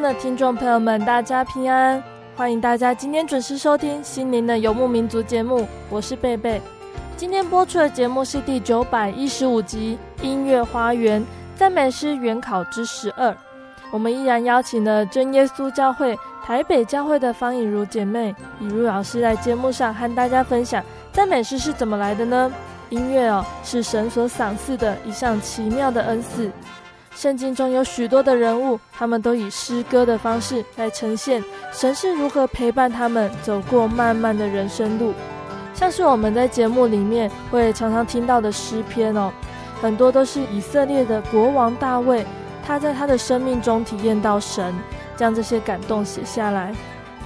的听众朋友们，大家平安！欢迎大家今天准时收听《心灵的游牧民族》节目，我是贝贝。今天播出的节目是第九百一十五集《音乐花园赞美诗原考之十二》。我们依然邀请了真耶稣教会台北教会的方以如姐妹、以如老师在节目上和大家分享赞美诗是怎么来的呢？音乐哦，是神所赏赐的一项奇妙的恩赐。圣经中有许多的人物，他们都以诗歌的方式来呈现神是如何陪伴他们走过漫漫的人生路。像是我们在节目里面会常常听到的诗篇哦，很多都是以色列的国王大卫，他在他的生命中体验到神，将这些感动写下来。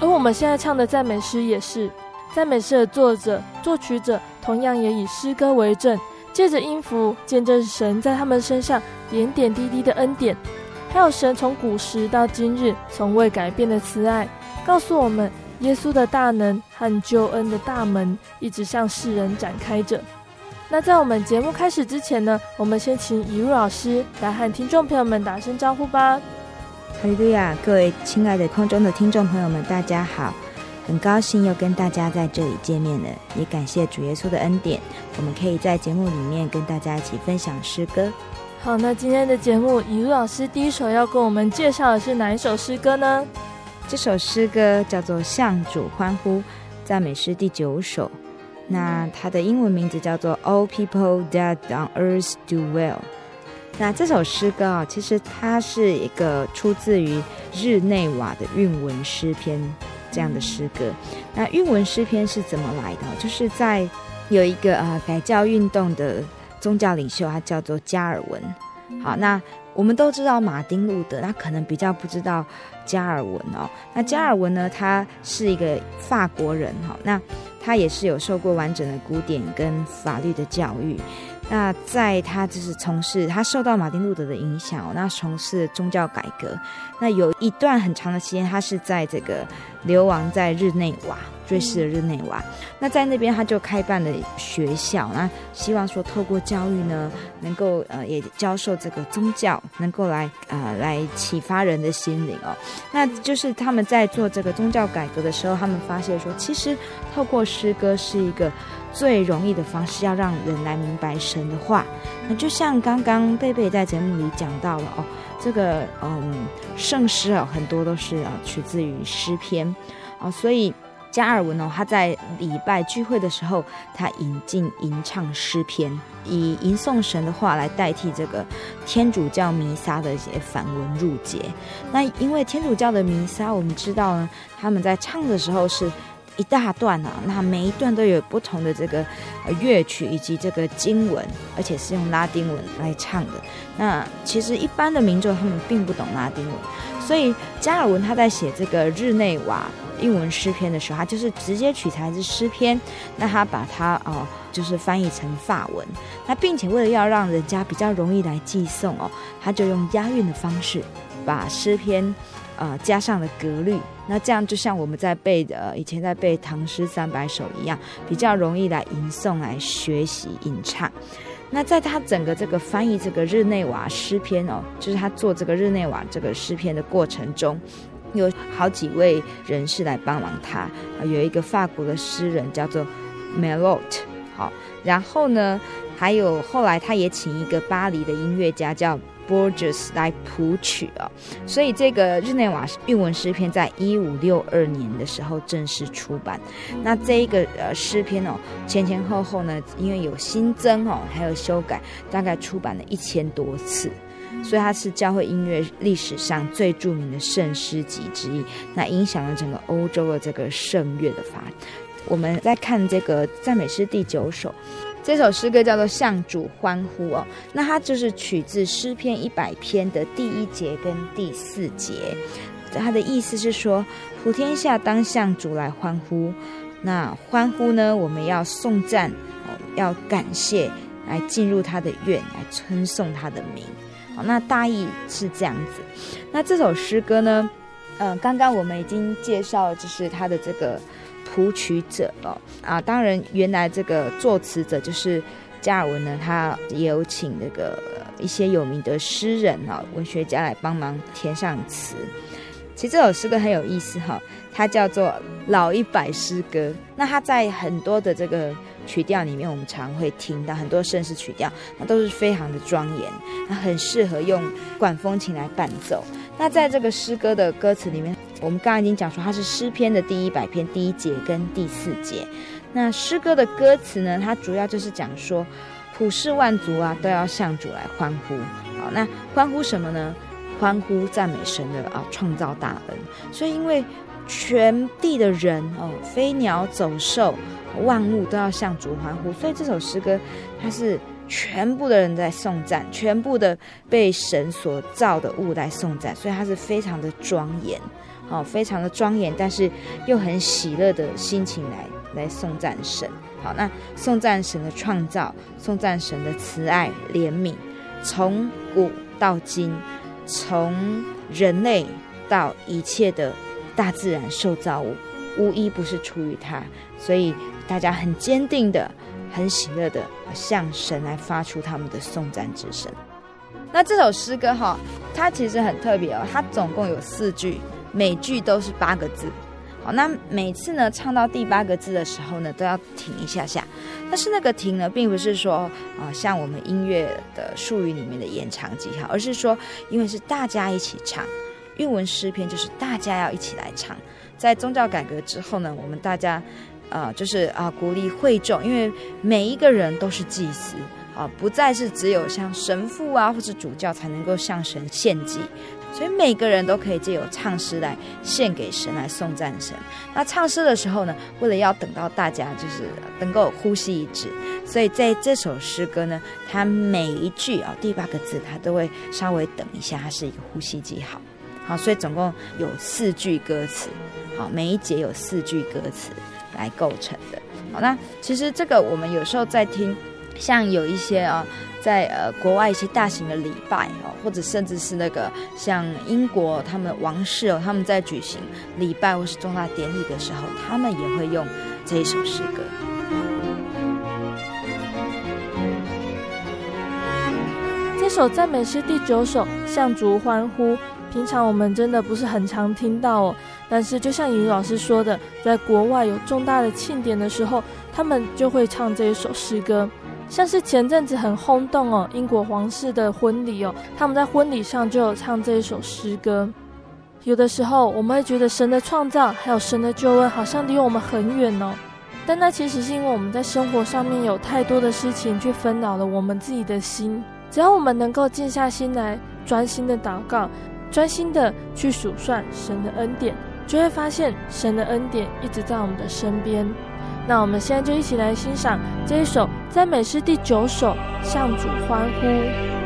而我们现在唱的赞美诗也是，赞美诗的作者、作曲者同样也以诗歌为证。借着音符见证神在他们身上点点滴滴的恩典，还有神从古时到今日从未改变的慈爱，告诉我们耶稣的大能和救恩的大门一直向世人展开着。那在我们节目开始之前呢，我们先请以如老师来和听众朋友们打声招呼吧。哈利路亚，各位亲爱的空中的听众朋友们，大家好。很高兴又跟大家在这里见面了，也感谢主耶稣的恩典，我们可以在节目里面跟大家一起分享诗歌。好，那今天的节目，雨露老师第一首要跟我们介绍的是哪一首诗歌呢？这首诗歌叫做《向主欢呼》，赞美诗第九首。那它的英文名字叫做《All People That On Earth Do Well》。那这首诗歌啊，其实它是一个出自于日内瓦的韵文诗篇。这样的诗歌，那韵文诗篇是怎么来的？就是在有一个呃改教运动的宗教领袖，他叫做加尔文。好，那我们都知道马丁路德，那可能比较不知道加尔文哦。那加尔文呢，他是一个法国人哈，那他也是有受过完整的古典跟法律的教育。那在他就是从事，他受到马丁路德的影响，那从事宗教改革。那有一段很长的时间，他是在这个流亡在日内瓦，瑞士的日内瓦。那在那边他就开办了学校，那希望说透过教育呢，能够呃也教授这个宗教，能够来呃来启发人的心灵哦。那就是他们在做这个宗教改革的时候，他们发现说，其实透过诗歌是一个。最容易的方式，要让人来明白神的话。那就像刚刚贝贝在节目里讲到了哦，这个嗯圣诗哦，很多都是啊取自于诗篇哦，所以加尔文哦，他在礼拜聚会的时候，他引进吟唱诗篇，以吟诵神的话来代替这个天主教弥撒的一些繁文入节。那因为天主教的弥撒，我们知道呢，他们在唱的时候是。一大段啊，那每一段都有不同的这个乐曲以及这个经文，而且是用拉丁文来唱的。那其实一般的民众他们并不懂拉丁文，所以加尔文他在写这个日内瓦英文诗篇的时候，他就是直接取材自诗篇，那他把它哦就是翻译成法文，那并且为了要让人家比较容易来记诵哦，他就用押韵的方式把诗篇。呃加上了格律，那这样就像我们在背的以前在背唐诗三百首一样，比较容易来吟诵、来学习吟唱。那在他整个这个翻译这个日内瓦诗篇哦，就是他做这个日内瓦这个诗篇的过程中，有好几位人士来帮忙他。有一个法国的诗人叫做 Melot，好，然后呢，还有后来他也请一个巴黎的音乐家叫 Borges 来谱曲哦。所以这个日内瓦韵文诗篇在一五六二年的时候正式出版。那这一个呃诗篇哦，前前后后呢，因为有新增哦，还有修改，大概出版了一千多次。所以它是教会音乐历史上最著名的圣诗集之一，那影响了整个欧洲的这个圣乐的发展。我们在看这个赞美诗第九首，这首诗歌叫做《向主欢呼》哦，那它就是取自诗篇一百篇的第一节跟第四节，它的意思是说，普天下当向主来欢呼。那欢呼呢，我们要颂赞，要感谢，来进入他的院，来称颂他的名。好那大意是这样子。那这首诗歌呢，嗯、呃，刚刚我们已经介绍，就是他的这个谱曲者哦啊。当然，原来这个作词者就是加尔文呢，他也有请那个一些有名的诗人啊、文学家来帮忙填上词。其实这首诗歌很有意思哈，它叫做老一百诗歌。那它在很多的这个曲调里面，我们常会听到很多圣诗曲调，那都是非常的庄严，那很适合用管风琴来伴奏。那在这个诗歌的歌词里面，我们刚刚已经讲说它是诗篇的第一百篇第一节跟第四节。那诗歌的歌词呢，它主要就是讲说，普世万族啊都要向主来欢呼。好，那欢呼什么呢？欢呼赞美神的啊创造大恩，所以因为全地的人哦，飞鸟走兽万物都要向主欢呼，所以这首诗歌它是全部的人在颂赞，全部的被神所造的物来颂赞，所以它是非常的庄严哦，非常的庄严，但是又很喜乐的心情来来颂赞神。好，那颂赞神的创造，颂赞神的慈爱怜悯，从古到今。从人类到一切的大自然受造物，无一不是出于他，所以大家很坚定的、很喜乐的向神来发出他们的颂赞之声。那这首诗歌哈，它其实很特别哦，它总共有四句，每句都是八个字。好，那每次呢唱到第八个字的时候呢，都要停一下下。但是那个停呢，并不是说啊、像我们音乐的术语里面的延长记号，而是说，因为是大家一起唱，韵文诗篇就是大家要一起来唱。在宗教改革之后呢，我们大家呃，就是啊、鼓励会众，因为每一个人都是祭司啊、不再是只有像神父啊或者主教才能够向神献祭。所以每个人都可以借由唱诗来献给神，来颂赞神。那唱诗的时候呢，为了要等到大家就是能够呼吸一致，所以在这首诗歌呢，它每一句啊、第八个字，它都会稍微等一下，它是一个呼吸记号。好，所以总共有四句歌词，好，每一节有四句歌词来构成的。好，那其实这个我们有时候在听，像有一些啊。在呃国外一些大型的礼拜哦，或者甚至是那个像英国他们王室哦，他们在举行礼拜或是重大典礼的时候，他们也会用这一首诗歌。这首赞美诗第九首《向主欢呼》，平常我们真的不是很常听到哦。但是就像尹老师说的，在国外有重大的庆典的时候，他们就会唱这一首诗歌。像是前阵子很轰动哦，英国皇室的婚礼哦，他们在婚礼上就有唱这一首诗歌。有的时候我们会觉得神的创造还有神的救恩好像离我们很远哦，但那其实是因为我们在生活上面有太多的事情去纷扰了我们自己的心。只要我们能够静下心来，专心的祷告，专心的去数算神的恩典，就会发现神的恩典一直在我们的身边。那我们现在就一起来欣赏这一首赞美诗第九首，向主欢呼。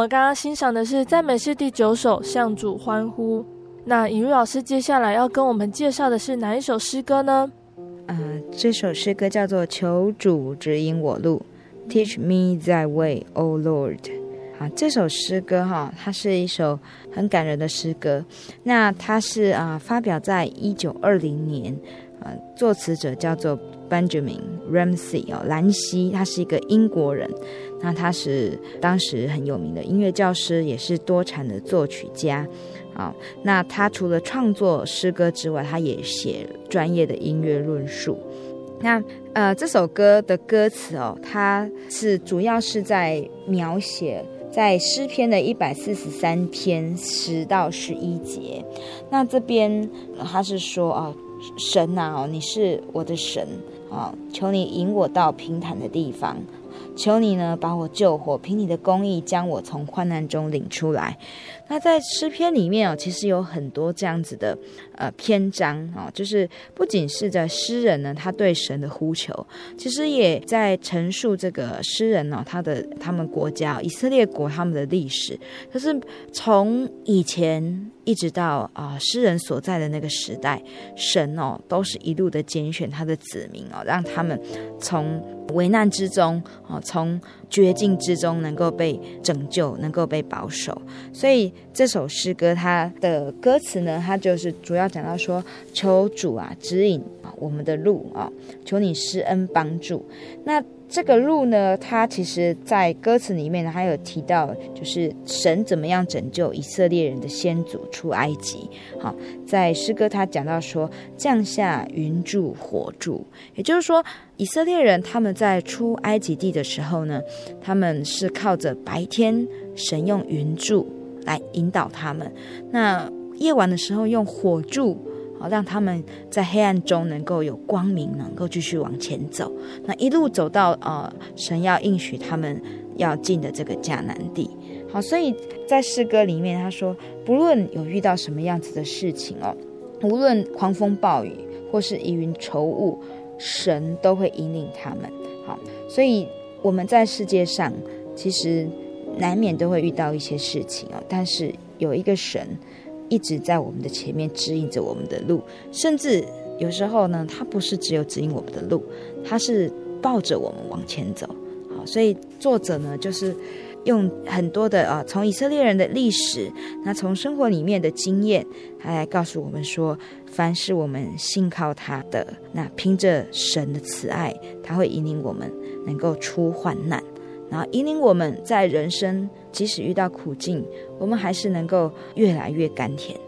们刚刚欣赏的是赞美诗第九首《向主欢呼》。那以瑞老师接下来要跟我们介绍的是哪一首诗歌呢？呃，这首诗歌叫做《求主指引我路》，Teach me Thy way, O Lord。啊，这首诗歌哈，它是一首很感人的诗歌。那它是啊，发表在一九二零年，啊，作词者叫做 Benjamin Ramsey 哦，兰西，他是一个英国人。那他是当时很有名的音乐教师，也是多产的作曲家。啊，那他除了创作诗歌之外，他也写专业的音乐论述。那呃，这首歌的歌词哦，它是主要是在描写。在诗篇的一百四十三篇十到十一节，那这边他是说啊，神呐，你是我的神啊，求你引我到平坦的地方。求你呢，把我救活，凭你的公义将我从患难中领出来。那在诗篇里面哦，其实有很多这样子的呃篇章啊，就是不仅是在诗人呢，他对神的呼求，其实也在陈述这个诗人呢，他的他们国家以色列国他们的历史，就是从以前。一直到啊，诗人所在的那个时代，神哦，都是一路的拣选他的子民哦，让他们从危难之中哦，从绝境之中能够被拯救，能够被保守。所以这首诗歌它的歌词呢，它就是主要讲到说，求主啊指引我们的路啊，求你施恩帮助。那这个路呢，它其实，在歌词里面呢，还有提到，就是神怎么样拯救以色列人的先祖出埃及。好，在诗歌他讲到说，降下云柱火柱，也就是说，以色列人他们在出埃及地的时候呢，他们是靠着白天神用云柱来引导他们，那夜晚的时候用火柱。好，让他们在黑暗中能够有光明，能够继续往前走。那一路走到呃，神要应许他们要进的这个迦南地。好，所以在诗歌里面他说，不论有遇到什么样子的事情哦，无论狂风暴雨或是疑云愁雾，神都会引领他们。好，所以我们在世界上其实难免都会遇到一些事情哦，但是有一个神。一直在我们的前面指引着我们的路，甚至有时候呢，他不是只有指引我们的路，他是抱着我们往前走。好，所以作者呢，就是用很多的啊，从以色列人的历史，那从生活里面的经验，他来告诉我们说，凡是我们信靠他的，那凭着神的慈爱，他会引领我们能够出患难。然后引领我们在人生，即使遇到苦境，我们还是能够越来越甘甜。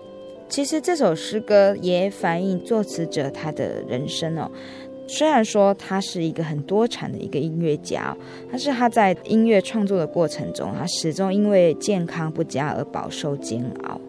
其实这首诗歌也反映作词者他的人生哦。虽然说他是一个很多产的一个音乐家，但是他在音乐创作的过程中，他始终因为健康不佳而饱受煎熬。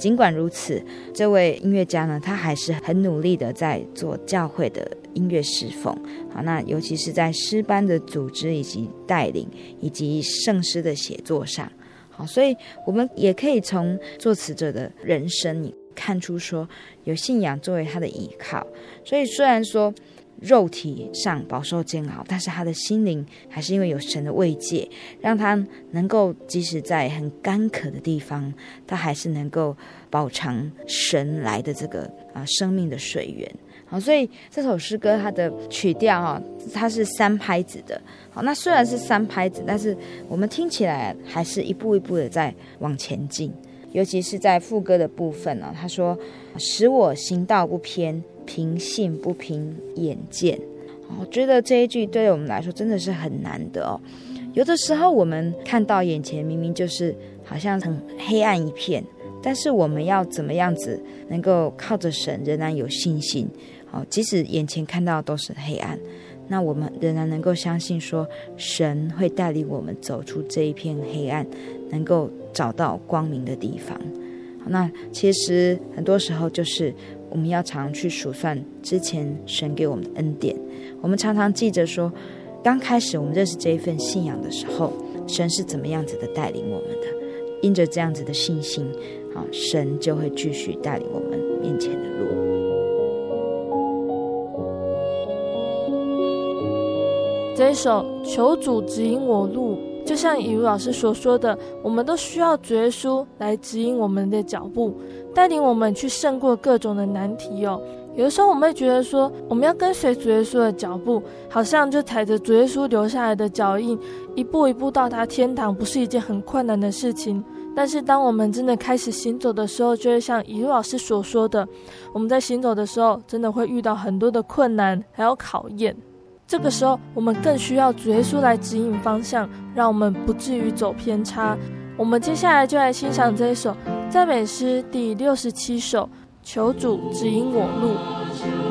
尽管如此，这位音乐家呢，他还是很努力的在做教会的。音乐侍奉，好，那尤其是在诗班的组织以及带领，以及圣诗的写作上，好，所以我们也可以从作词者的人生里看出说，有信仰作为他的依靠。所以虽然说肉体上饱受煎熬，但是他的心灵还是因为有神的慰藉，让他能够即使在很干渴的地方，他还是能够饱尝神来的这个啊生命的水源。好，所以这首诗歌它的曲调哈，它是三拍子的。好，那虽然是三拍子，但是我们听起来还是一步一步的在往前进。尤其是在副歌的部分呢，他说：“使我行道不偏，凭信不凭眼见。”我觉得这一句对我们来说真的是很难的哦。有的时候我们看到眼前明明就是好像很黑暗一片，但是我们要怎么样子能够靠着神，仍然有信心？哦，即使眼前看到都是黑暗，那我们仍然能够相信说，神会带领我们走出这一片黑暗，能够找到光明的地方。那其实很多时候就是我们要常去数算之前神给我们的恩典。我们常常记着说，刚开始我们认识这一份信仰的时候，神是怎么样子的带领我们的。因着这样子的信心，好，神就会继续带领我们面前的路。这一首求主指引我路，就像以如老师所说的，我们都需要主耶稣来指引我们的脚步，带领我们去胜过各种的难题哦。有的时候我们会觉得说，我们要跟随主耶稣的脚步，好像就踩着主耶稣留下来的脚印，一步一步到达天堂，不是一件很困难的事情。但是当我们真的开始行走的时候，就会像一路老师所说的，我们在行走的时候，真的会遇到很多的困难，还有考验。这个时候，我们更需要主耶稣来指引方向，让我们不至于走偏差。我们接下来就来欣赏这一首赞美诗第六十七首。求主指引我路。上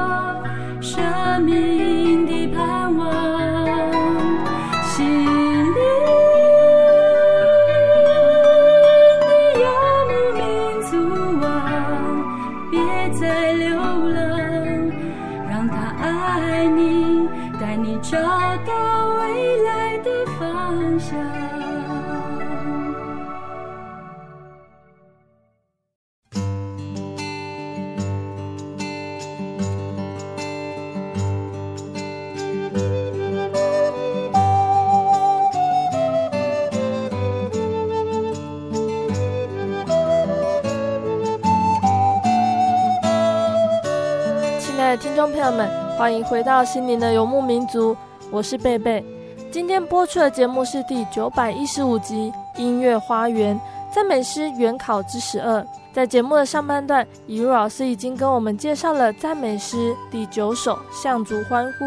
听众朋友们，欢迎回到心灵的游牧民族，我是贝贝。今天播出的节目是第九百一十五集《音乐花园赞美诗原考之十二》。在节目的上半段，以如老师已经跟我们介绍了赞美诗第九首《向主欢呼》，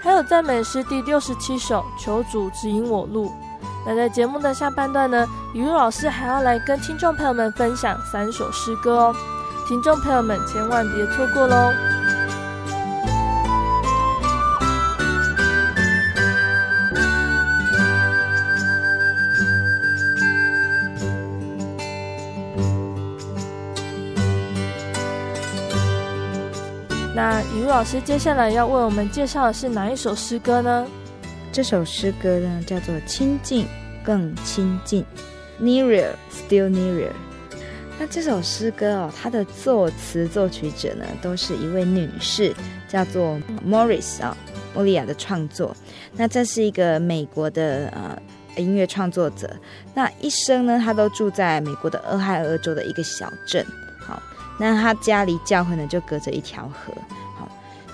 还有赞美诗第六十七首《求主指引我路》。那在节目的下半段呢，以如老师还要来跟听众朋友们分享三首诗歌哦，听众朋友们千万别错过喽。以如老师接下来要为我们介绍的是哪一首诗歌呢？这首诗歌呢，叫做《亲近更亲近》，Nearer, Still Nearer。那这首诗歌哦，它的作词作曲者呢，都是一位女士，叫做 Morris 啊、哦，莫利亚的创作。那这是一个美国的呃音乐创作者，那一生呢，他都住在美国的俄亥俄州的一个小镇。好，那他家离教会呢，就隔着一条河。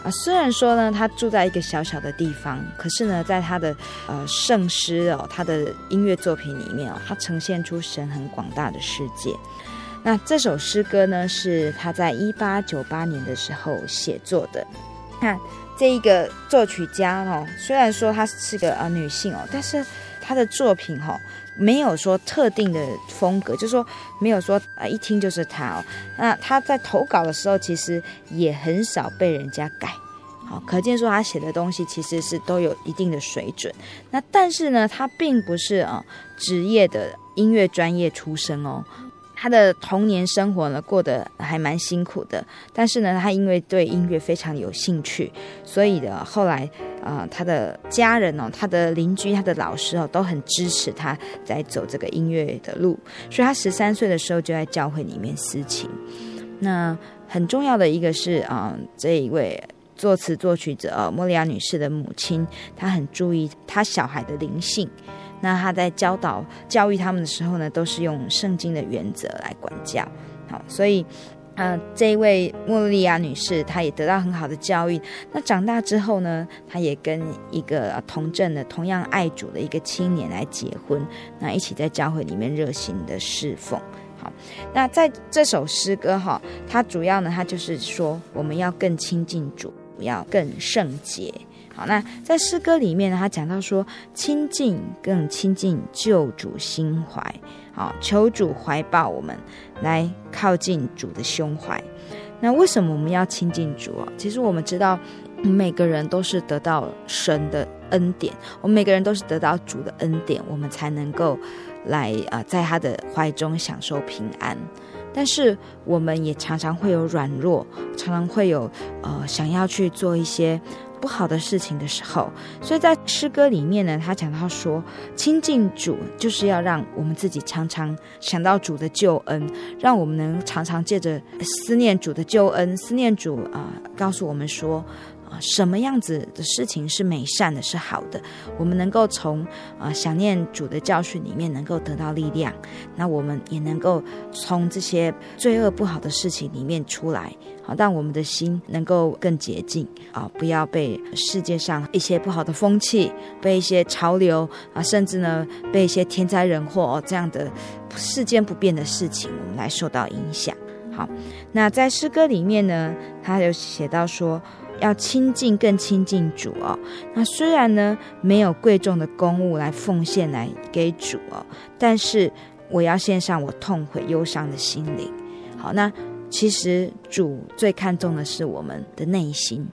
啊，虽然说呢，他住在一个小小的地方，可是呢，在他的呃圣诗哦，他的音乐作品里面哦，他呈现出神很广大的世界。那这首诗歌呢，是他在一八九八年的时候写作的。看这一个作曲家哦，虽然说她是个呃女性哦，但是她的作品、哦，没有说特定的风格，就是说没有说啊一听就是他哦。那他在投稿的时候，其实也很少被人家改。好，可见说他写的东西其实是都有一定的水准。那但是呢，他并不是啊职业的音乐专业出身哦。他的童年生活呢过得还蛮辛苦的，但是呢，他因为对音乐非常有兴趣，所以的后来、呃，他的家人哦，他的邻居、他的老师哦，都很支持他在走这个音乐的路。所以他十三岁的时候就在教会里面私琴。那很重要的一个是啊、这一位。作词作曲者，莫利亚女士的母亲，她很注意她小孩的灵性。那他在教导教育他们的时候呢，都是用圣经的原则来管教。好，所以，呃，这一位莫利亚女士，她也得到很好的教育。那长大之后呢，她也跟一个同镇的同样爱主的一个青年来结婚，那一起在教会里面热心的侍奉。好，那在这首诗歌哈，它主要呢，它就是说我们要更亲近主。要更圣洁。好，那在诗歌里面呢，他讲到说，亲近更亲近救主心怀。好，求主怀抱我们，来靠近主的胸怀。那为什么我们要亲近主啊？其实我们知道，每个人都是得到神的恩典，我们每个人都是得到主的恩典，我们才能够来啊，在他的怀中享受平安。但是我们也常常会有软弱，常常会有呃想要去做一些不好的事情的时候，所以在诗歌里面呢，他讲到说，亲近主就是要让我们自己常常想到主的救恩，让我们能常常借着思念主的救恩，思念主啊、告诉我们说。啊，什么样子的事情是美善的，是好的？我们能够从啊想念主的教训里面能够得到力量，那我们也能够从这些罪恶不好的事情里面出来，好让我们的心能够更洁净啊！不要被世界上一些不好的风气，被一些潮流啊，甚至呢被一些天灾人祸哦这样的世间不变的事情，我们来受到影响。好，那在诗歌里面呢，他有写到说。要亲近，更亲近主哦。那虽然呢，没有贵重的公物来奉献来给主哦，但是我要献上我痛悔忧伤的心灵。好，那其实主最看重的是我们的内心。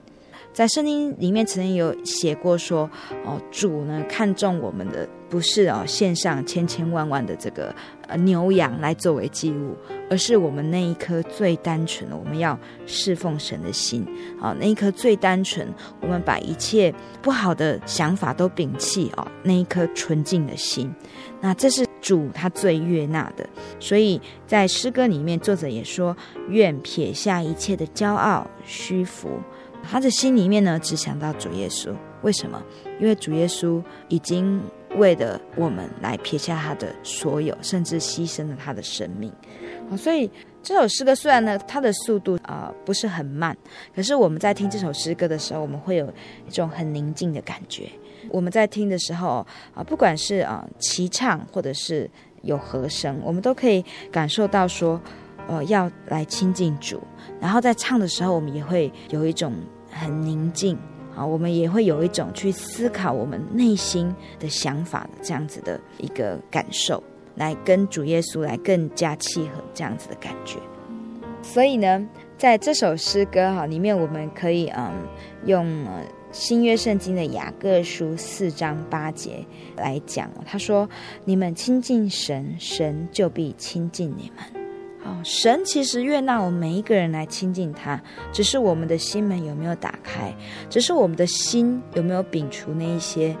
在圣经里面曾经有写过说，哦，主呢看重我们的不是哦献上千千万万的这个呃牛羊来作为祭物，而是我们那一颗最单纯的，我们要侍奉神的心。啊，那一颗最单纯，我们把一切不好的想法都摒弃哦，那一颗纯净的心，那这是主他最悦纳的。所以在诗歌里面，作者也说，愿撇下一切的骄傲虚浮。他的心里面呢，只想到主耶稣。为什么？因为主耶稣已经为了我们来撇下他的所有，甚至牺牲了他的生命。好，所以这首诗歌虽然呢，它的速度啊、不是很慢，可是我们在听这首诗歌的时候，我们会有一种很宁静的感觉。我们在听的时候啊、不管是啊齐唱或者是有和声，我们都可以感受到说，呃，要来亲近主。然后在唱的时候，我们也会有一种。很宁静啊，我们也会有一种去思考我们内心的想法的这样子的一个感受，来跟主耶稣来更加契合这样子的感觉。所以呢，在这首诗歌哈里面，我们可以嗯用新约圣经的雅各书四章八节来讲，他说：“你们亲近神，神就必亲近你们。”哦，神其实悦纳我们每一个人来亲近他，只是我们的心门有没有打开，只是我们的心有没有摒除那一些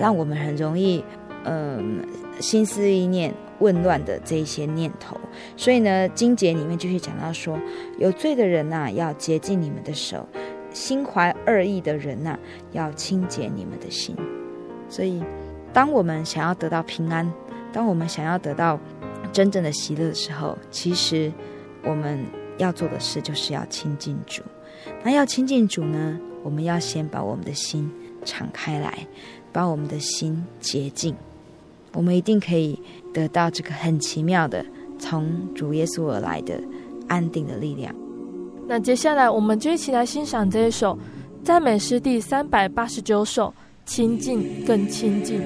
让我们很容易，嗯、心思意念紊乱的这一些念头。所以呢，经节里面就是讲到说，有罪的人呐、要洁净你们的手；心怀恶意的人呐、要清洁你们的心。所以，当我们想要得到平安，当我们想要得到。真正的喜乐的时候，其实我们要做的事就是要亲近主。那要亲近主呢，我们要先把我们的心敞开来，把我们的心洁净。我们一定可以得到这个很奇妙的从主耶稣而来的安定的力量。那接下来，我们就一起来欣赏这一首赞美诗第三百八十九首《亲近更亲近》。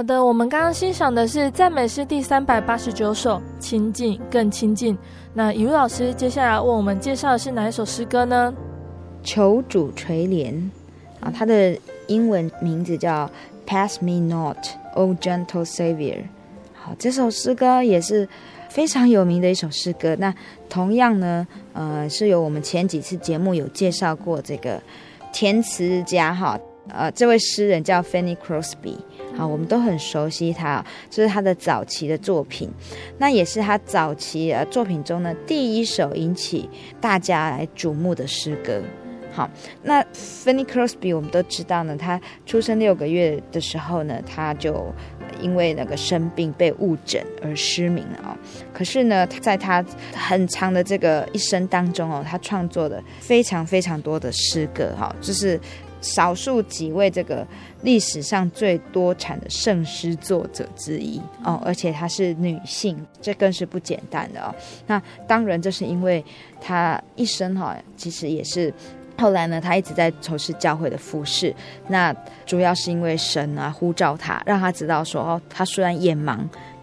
好的，我们刚刚欣赏的是赞美诗第三百八十九首《亲近更亲近》。那以如老师接下来为我们介绍的是哪一首诗歌呢？求主垂怜啊，它的英文名字叫 Pass Me Not, O Gentle Savior。好，这首诗歌也是非常有名的一首诗歌。那同样呢，呃，是由我们前几次节目有介绍过这个填词家哈，呃，这位诗人叫 Fanny Crosby。好，我们都很熟悉他，这、是他的早期的作品，那也是他早期呃作品中呢第一首引起大家来瞩目的诗歌。好，那 Fanny Crosby 我们都知道呢，他出生六个月的时候呢，他就因为那个生病被误诊而失明了哦。可是呢，在他很长的这个一生当中哦，他创作了非常非常多的诗歌哈，就是少数几位这个历史上最多产的圣诗作者之一哦，而且她是女性，这更是不简单的哦。那当然，这是因为她一生哈，其实也是。后来呢，她一直在从事教会的服饰。那主要是因为神啊呼召她，让她知道说哦，她虽然眼盲，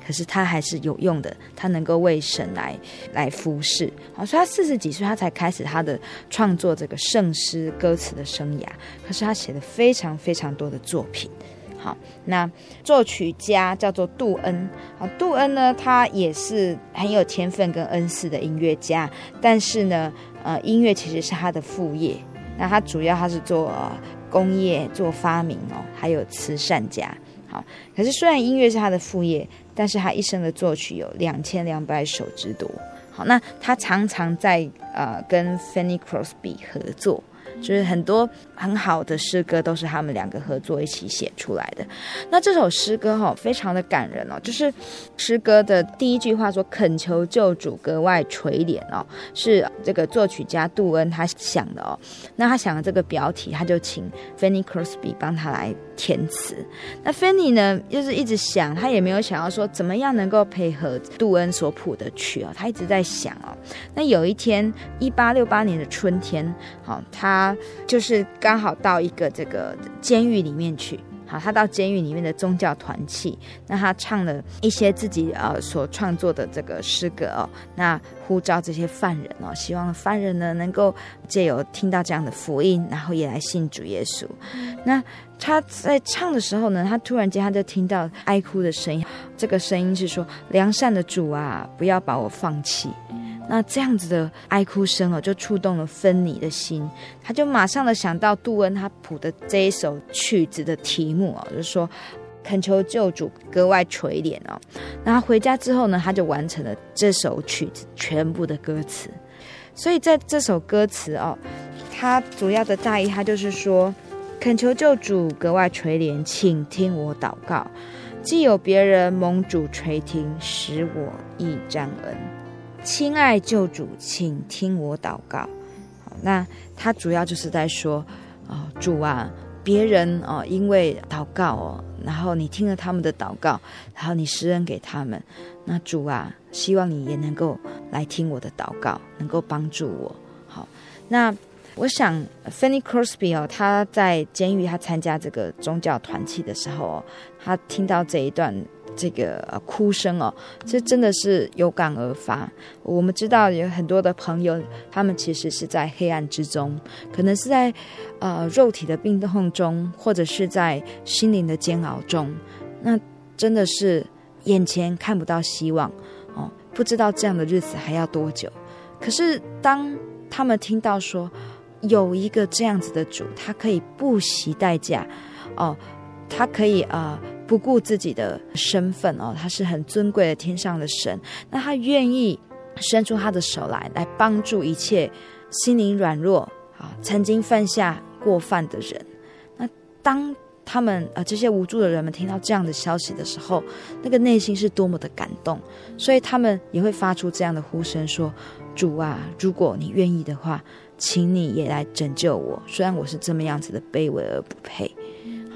可是他还是有用的，他能够为神来来服侍。好，所以他四十几岁，他才开始他的创作这个圣诗歌词的生涯。可是他写了非常非常多的作品。好，那作曲家叫做杜恩。啊，杜恩呢，他也是很有天分跟恩赐的音乐家，但是呢。呃，音乐其实是他的副业，那他主要他是做工业、做发明哦，还有慈善家。好，可是虽然音乐是他的副业，但是他一生的作曲有两千两百首之多。好，那他常常在呃跟 Fanny Crosby 合作。就是很多很好的诗歌都是他们两个合作一起写出来的。那这首诗歌哈、哦，非常的感人哦。就是诗歌的第一句话说：“恳求救主格外垂怜哦。”是这个作曲家杜恩他想的哦。那他想的这个标题，他就请 Fanny Crosby 帮他来填词。那 Fanny 呢，就是一直想，他也没有想要说怎么样能够配合杜恩所谱的曲哦。他一直在想哦。那有一天，一八六八年的春天，好，他就是刚好到一个这个监狱里面去，好，他到监狱里面的宗教团契，那他唱了一些自己呃所创作的这个诗歌哦，那呼召这些犯人哦，希望犯人呢能够借由听到这样的福音，然后也来信主耶稣。那他在唱的时候呢，他突然间他就听到哀哭的声音，这个声音是说：“良善的主啊，不要把我放弃。”那这样子的哀哭声哦，就触动了芬妮的心，他就马上的想到杜恩他谱的这一首曲子的题目哦，就是说恳求救主格外垂怜哦。那回家之后呢，他就完成了这首曲子全部的歌词。所以在这首歌词哦，它主要的大意，它就是说恳求救主格外垂怜，请听我祷告，既有别人蒙主垂听，使我亦沾恩。亲爱救主，请听我祷告。那他主要就是在说，哦，主啊，别人哦，因为祷告哦，然后你听了他们的祷告，然后你施恩给他们。那主啊，希望你也能够来听我的祷告，能够帮助我。好，那我想，Fanny Crosby 哦，他在监狱他参加这个宗教团契的时候哦，他听到这一段。这个哭声哦，这真的是有感而发。我们知道有很多的朋友，他们其实是在黑暗之中，可能是在呃肉体的病痛中，或者是在心灵的煎熬中。那真的是眼前看不到希望哦，不知道这样的日子还要多久。可是当他们听到说有一个这样子的主，他可以不惜代价哦，他可以。呃不顾自己的身份哦，他是很尊贵的天上的神，那他愿意伸出他的手来，来帮助一切心灵软弱啊，曾经犯下过犯的人。那当他们呃这些无助的人们听到这样的消息的时候，那个内心是多么的感动，所以他们也会发出这样的呼声说：“主啊，如果你愿意的话，请你也来拯救我，虽然我是这么样子的卑微而不配。”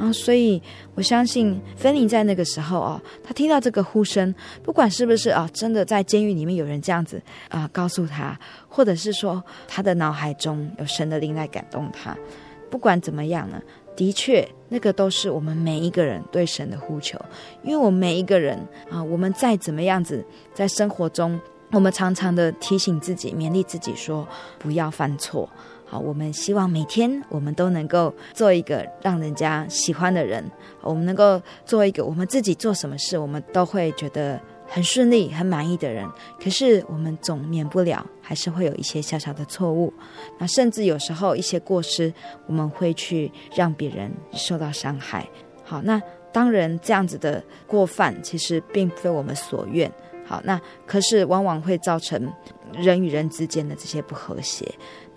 啊，所以我相信芬妮在那个时候哦，他听到这个呼声，不管是不是啊，真的在监狱里面有人这样子啊告诉他，或者是说他的脑海中有神的灵来感动他，不管怎么样呢，的确那个都是我们每一个人对神的呼求，因为我们每一个人啊，我们再怎么样子在生活中，我们常常的提醒自己、勉励自己说不要犯错。好，我们希望每天我们都能够做一个让人家喜欢的人。我们能够做一个我们自己做什么事，我们都会觉得很顺利、很满意的人。可是我们总免不了还是会有一些小小的错误，那甚至有时候一些过失，我们会去让别人受到伤害。好，那当然这样子的过犯其实并非我们所愿。好，那可是往往会造成人与人之间的这些不和谐。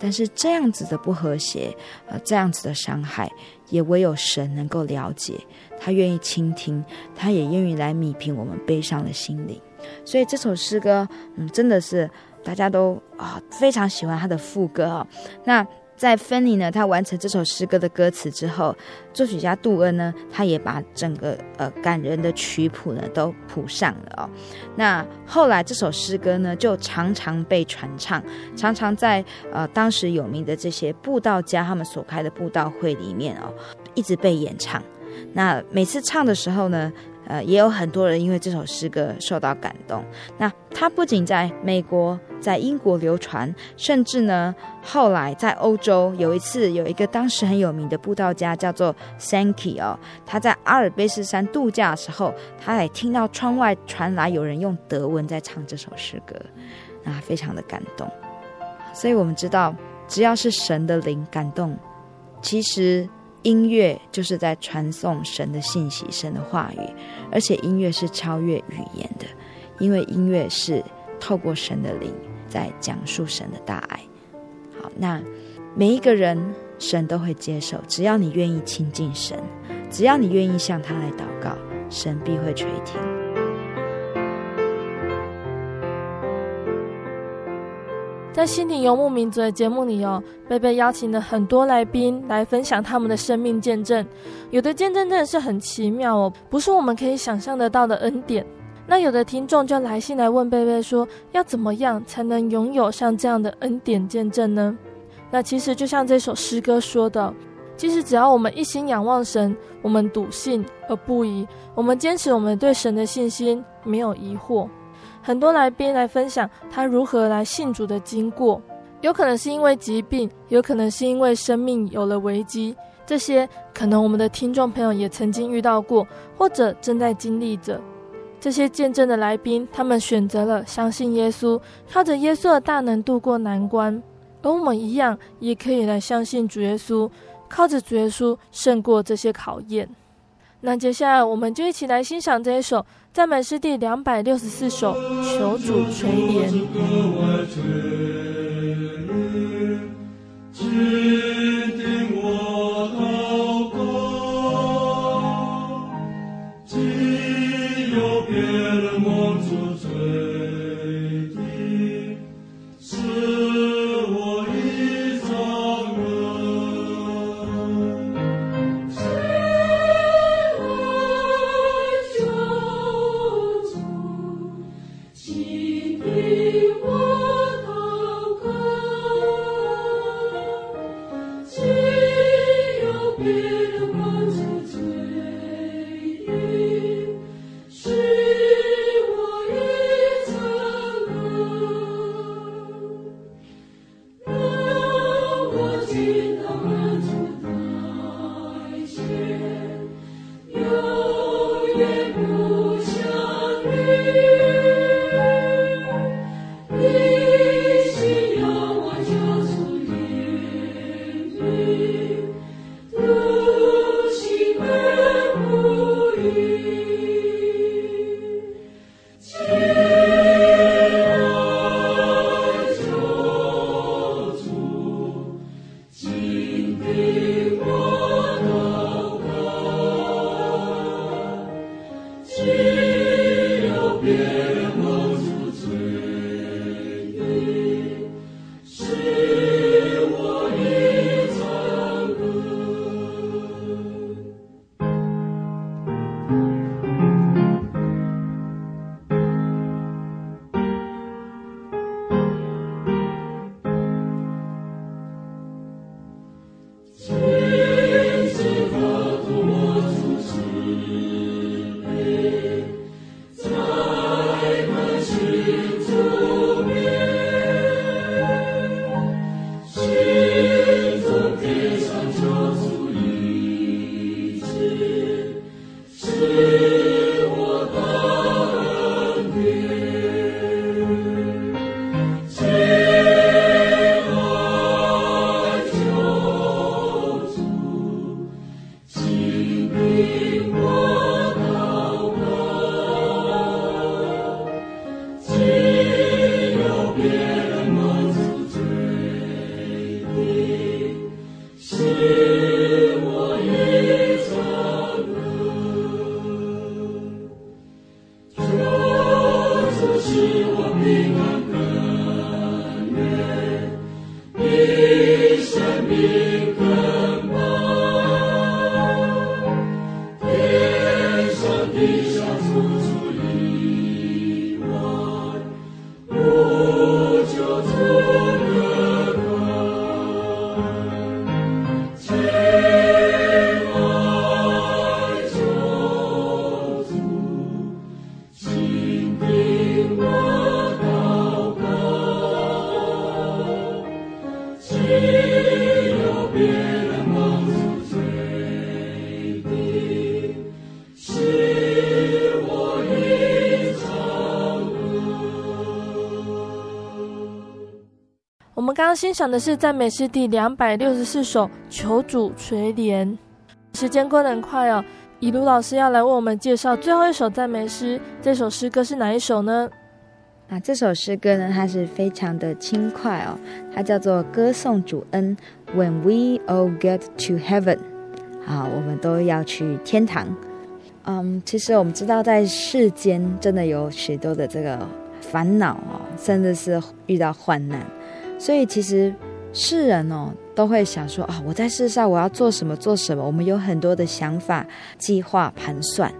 但是这样子的不和谐，呃，这样子的伤害，也唯有神能够了解。他愿意倾听，他也愿意来弭平我们悲伤的心灵。所以这首诗歌，嗯，真的是大家都啊、非常喜欢他的副歌啊、那在芬妮呢，他完成这首诗歌的歌词之后，作曲家杜恩呢，他也把整个呃感人的曲谱呢都谱上了哦。那后来这首诗歌呢，就常常被传唱，常常在呃当时有名的这些布道家他们所开的布道会里面哦，一直被演唱。那每次唱的时候呢，呃，也有很多人因为这首诗歌受到感动。那它不仅在美国、在英国流传，甚至呢，后来在欧洲有一次，有一个当时很有名的布道家叫做 Sankey 哦，他在阿尔卑斯山度假的时候，他也听到窗外传来有人用德文在唱这首诗歌，那非常的感动。所以我们知道，只要是神的灵感动，其实。音乐就是在传送神的信息、神的话语，而且音乐是超越语言的，因为音乐是透过神的灵在讲述神的大爱。好，那每一个人神都会接受，只要你愿意亲近神，只要你愿意向他来祷告，神必会垂听。在心灵游牧民族的节目里哦，贝贝邀请了很多来宾来分享他们的生命见证，有的见证真的是很奇妙哦，不是我们可以想象得到的恩典。那有的听众就来信来问贝贝说，要怎么样才能拥有像这样的恩典见证呢？那其实就像这首诗歌说的，其实只要我们一心仰望神，我们笃信而不疑，我们坚持我们对神的信心，没有疑惑。很多来宾来分享他如何来信主的经过，有可能是因为疾病，有可能是因为生命有了危机，这些可能我们的听众朋友也曾经遇到过，或者正在经历着。这些见证的来宾，他们选择了相信耶稣，靠着耶稣的大能度过难关，而我们一样也可以来相信主耶稣，靠着主耶稣胜过这些考验。那接下来我们就一起来欣赏这一首。赞美诗第两百六十四首，求主垂怜。欣赏的是赞美诗第两百六十四首《求主垂怜》。时间过得很快哦，以卢老师要来为我们介绍最后一首赞美诗，这首诗歌是哪一首呢？啊这首诗歌呢，它是非常的轻快哦，它叫做《歌颂主恩》，When we all get to heaven，好，我们都要去天堂。嗯，其实我们知道，在世间真的有许多的这个烦恼哦，甚至是遇到患难，所以其实世人哦都会想说啊，我在世上我要做什么做什么，我们有很多的想法、计划、盘算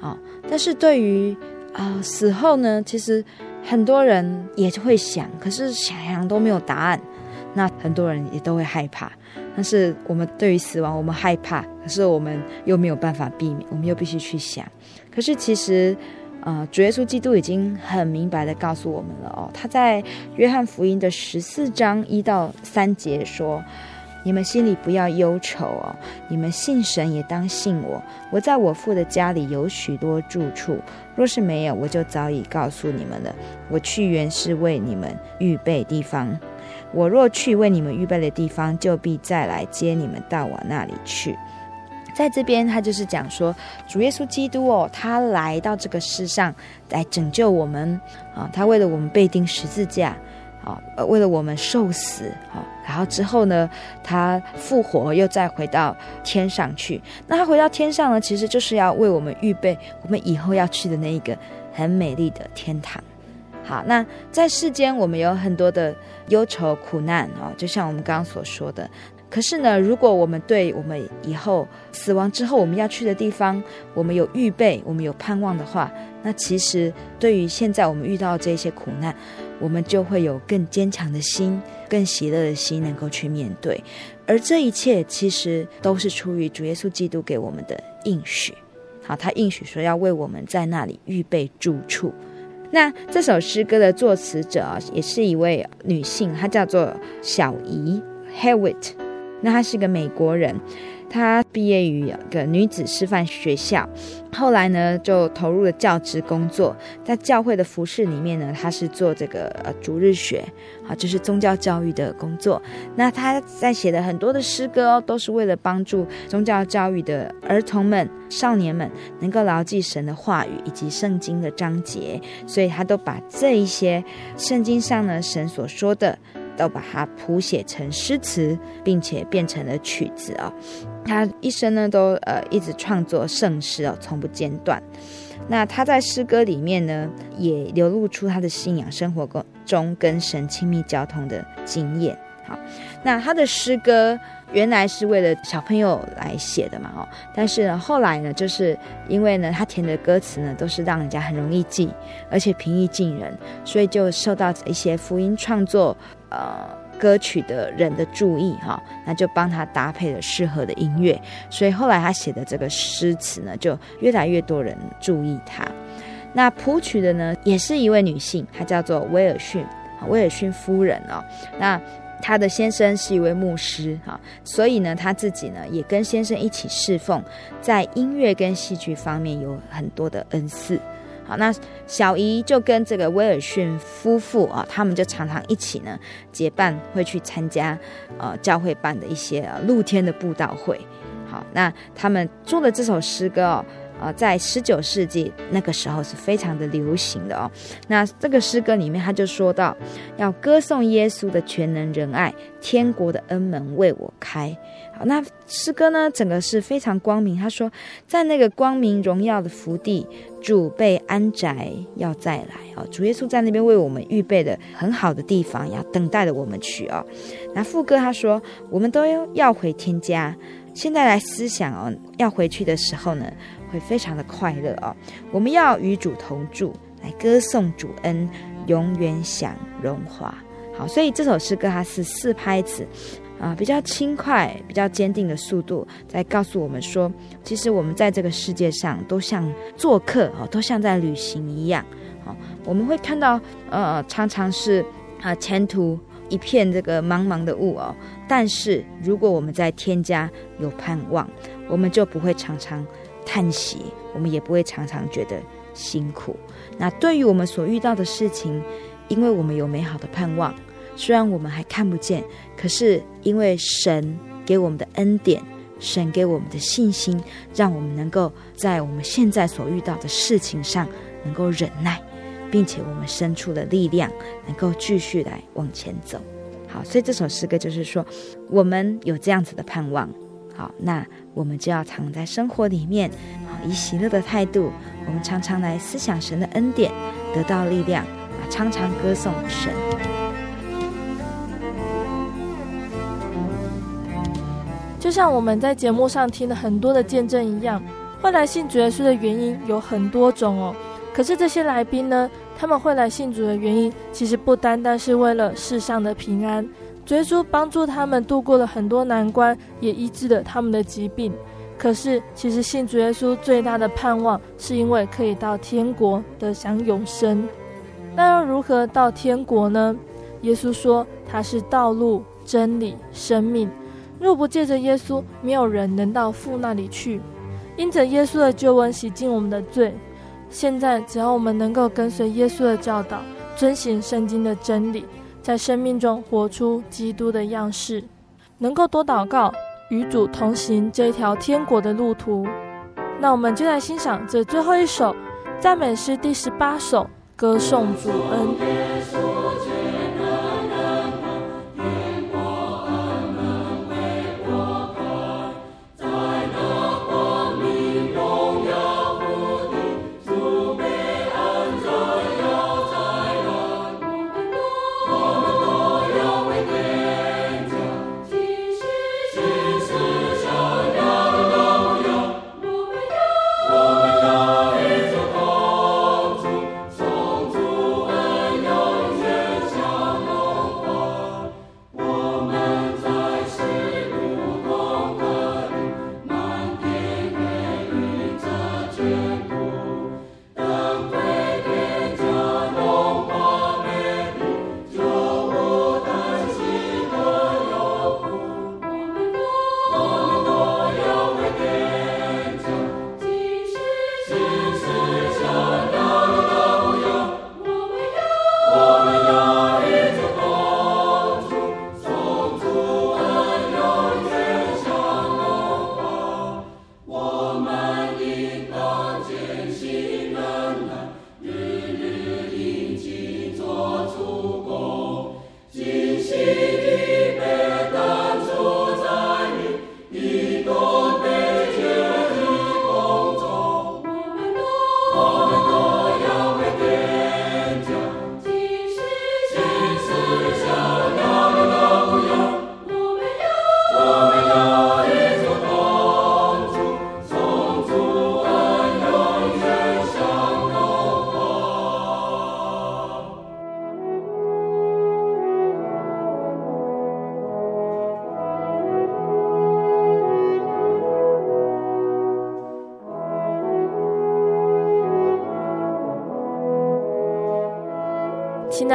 啊，但是对于啊死后呢，其实。很多人也会想，可是想想都没有答案。那很多人也都会害怕。但是我们对于死亡，我们害怕，可是我们又没有办法避免，我们又必须去想。可是其实，呃，主耶稣基督已经很明白的告诉我们了哦。他在约翰福音的十四章一到三节说。你们心里不要忧愁哦，你们信神也当信我。我在我父的家里有许多住处，若是没有，我就早已告诉你们了。我去原是为你们预备地方。我若去为你们预备的地方，就必再来接你们到我那里去。在这边，他就是讲说，主耶稣基督哦，他来到这个世上来拯救我们啊，他为了我们被钉十字架。啊，为了我们受死，啊，然后之后呢，他复活，又再回到天上去。那他回到天上呢，其实就是要为我们预备我们以后要去的那一个很美丽的天堂。好，那在世间我们有很多的忧愁苦难啊，就像我们刚刚所说的。可是呢，如果我们对我们以后死亡之后我们要去的地方，我们有预备，我们有盼望的话，那其实对于现在我们遇到这些苦难，我们就会有更坚强的心、更喜乐的心，能够去面对。而这一切其实都是出于主耶稣基督给我们的应许。好，他应许说要为我们在那里预备住处。那这首诗歌的作词者啊，也是一位女性，她叫做小姨 Hewitt。那她是个美国人，她毕业于一个女子师范学校，后来呢就投入了教职工作，在教会的服饰里面呢，她是做这个呃逐日学，啊，就是宗教教育的工作。那她在写的很多的诗歌哦，都是为了帮助宗教教育的儿童们、少年们能够牢记神的话语以及圣经的章节，所以她都把这一些圣经上呢神所说的。都把它谱写成诗词，并且变成了曲子哦。他一生呢都呃一直创作圣诗哦，从不间断。那他在诗歌里面呢，也流露出他的信仰生活中跟神亲密交通的经验。好，那他的诗歌原来是为了小朋友来写的嘛，哦，但是呢后来呢，就是因为呢他填的歌词呢都是让人家很容易记，而且平易近人，所以就受到一些福音创作。呃，歌曲的人的注意哈，那就帮他搭配了适合的音乐，所以后来他写的这个诗词呢，就越来越多人注意他。那谱曲的呢，也是一位女性，她叫做威尔逊，威尔逊夫人哦。那她的先生是一位牧师哈，所以呢，她自己呢也跟先生一起侍奉，在音乐跟戏剧方面有很多的恩赐。好，那小姨就跟这个威尔逊夫妇啊，他们就常常一起呢结伴会去参加呃教会办的一些露天的布道会。好，那他们做的这首诗歌哦，呃，在十九世纪那个时候是非常的流行的哦。那这个诗歌里面他就说到，要歌颂耶稣的全能仁爱，天国的恩门为我开。好，那诗歌呢整个是非常光明。他说，在那个光明荣耀的福地。主被安宅，要再来哦。主耶稣在那边为我们预备的很好的地方，要等待着我们去哦。那副歌他说，我们都要回天家。现在来思想哦，要回去的时候呢，会非常的快乐哦。我们要与主同住，来歌颂主恩，永远享荣华。好，所以这首诗歌它是四拍子。啊，比较轻快、比较坚定的速度，在告诉我们说，其实我们在这个世界上都像做客哦，都像在旅行一样。哦，我们会看到，呃，常常是啊前途一片这个茫茫的雾哦。但是如果我们在天家有盼望，我们就不会常常叹息，我们也不会常常觉得辛苦。那对于我们所遇到的事情，因为我们有美好的盼望。虽然我们还看不见，可是因为神给我们的恩典，神给我们的信心，让我们能够在我们现在所遇到的事情上能够忍耐，并且我们生出了力量，能够继续来往前走。好，所以这首诗歌就是说，我们有这样子的盼望。好，那我们就要藏在生活里面，好，以喜乐的态度，我们常常来思想神的恩典，得到力量，啊，常常歌颂神。就像我们在节目上听了很多的见证一样，会来信主耶稣的原因有很多种哦。可是这些来宾呢，他们会来信主的原因，其实不单单是为了世上的平安。主耶稣帮助他们度过了很多难关，也医治了他们的疾病。可是，其实信主耶稣最大的盼望，是因为可以到天国得享永生。那要如何到天国呢？耶稣说他是道路、真理、生命。若不借着耶稣，没有人能到父那里去。因着耶稣的救恩洗净我们的罪。现在，只要我们能够跟随耶稣的教导，遵行圣经的真理，在生命中活出基督的样式，能够多祷告，与主同行这条天国的路途。那我们就来欣赏这最后一首赞美诗第十八首，歌颂主恩。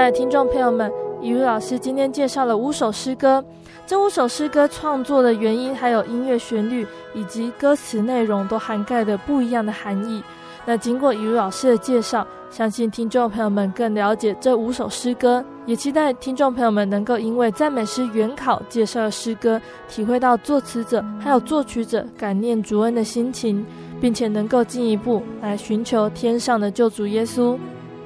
爱的听众朋友们，以如老师今天介绍了五首诗歌，这五首诗歌创作的原因，还有音乐旋律以及歌词内容，都涵盖了不一样的含义。那经过以如老师的介绍，相信听众朋友们更了解这五首诗歌，也期待听众朋友们能够因为赞美诗原考介绍的诗歌，体会到作词者还有作曲者感念主恩的心情，并且能够进一步来寻求天上的救主耶稣。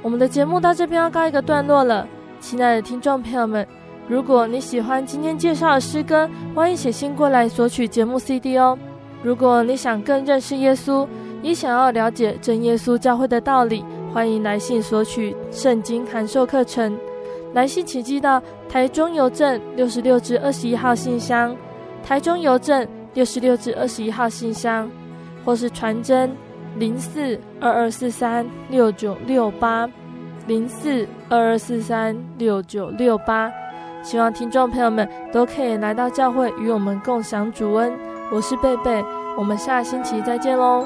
我们的节目到这边要告一个段落了，亲爱的听众朋友们，如果你喜欢今天介绍的诗歌，欢迎写信过来索取节目 CD 哦。如果你想更认识耶稣，也想要了解真耶稣教会的道理，欢迎来信索取圣经函授课程。来信请寄到台中邮政六十六至二十一号信箱，台中邮政六十六至二十一号信箱，或是传真。零四二二四三六九六八，零四二二四三六九六八，希望听众朋友们都可以来到教会与我们共享主恩。我是贝贝，我们下星期再见喽。